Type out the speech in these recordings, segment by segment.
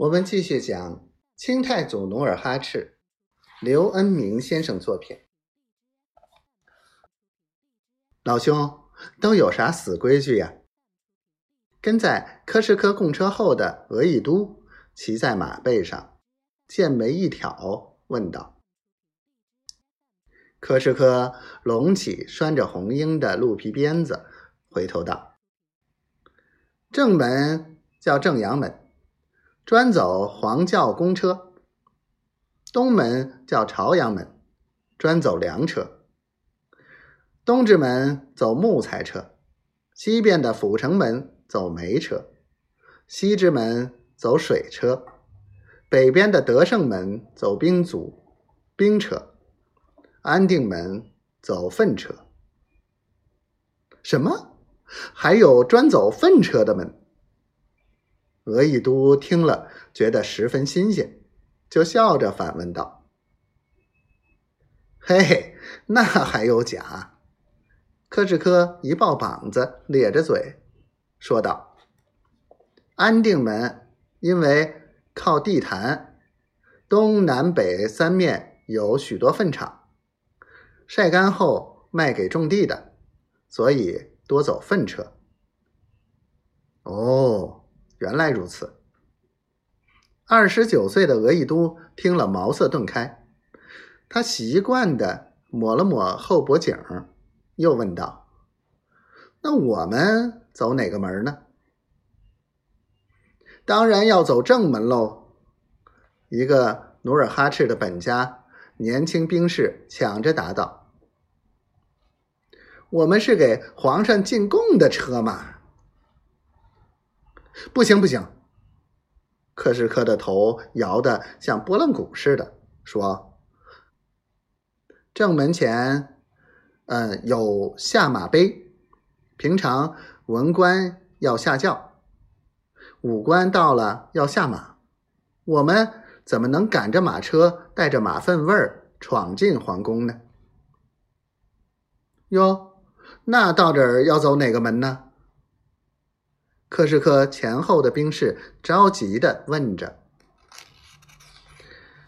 我们继续讲清太祖努尔哈赤，刘恩明先生作品。老兄，都有啥死规矩呀？跟在柯世科供车后的额亦都骑在马背上，剑眉一挑，问道：“柯世科隆起拴着红缨的鹿皮鞭子，回头道：‘正门叫正阳门。’”专走黄轿公车，东门叫朝阳门，专走粮车；东直门走木材车，西边的阜成门走煤车，西直门走水车，北边的德胜门走兵卒、兵车，安定门走粪车。什么？还有专走粪车的门？额亦都听了，觉得十分新鲜，就笑着反问道：“嘿嘿，那还有假？”柯志科一抱膀子，咧着嘴说道：“安定门因为靠地坛，东南北三面有许多粪场，晒干后卖给种地的，所以多走粪车。”哦。原来如此。二十九岁的额亦都听了，茅塞顿开。他习惯的抹了抹后脖颈，又问道：“那我们走哪个门呢？”“当然要走正门喽！”一个努尔哈赤的本家年轻兵士抢着答道：“我们是给皇上进贡的车马。”不行不行，克什科的头摇得像拨浪鼓似的，说：“正门前，嗯，有下马碑，平常文官要下轿，武官到了要下马，我们怎么能赶着马车，带着马粪味儿闯进皇宫呢？”哟，那到这儿要走哪个门呢？柯世科前后的兵士着急的问着。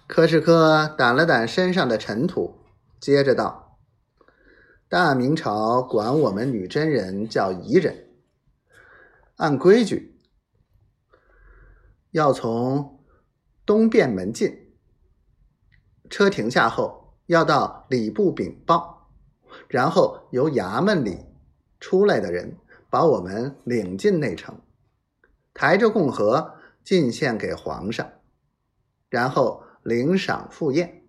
柯世科掸了掸身上的尘土，接着道：“大明朝管我们女真人叫夷人，按规矩要从东便门进，车停下后要到礼部禀报，然后由衙门里出来的人。”把我们领进内城，抬着共和进献给皇上，然后领赏赴宴。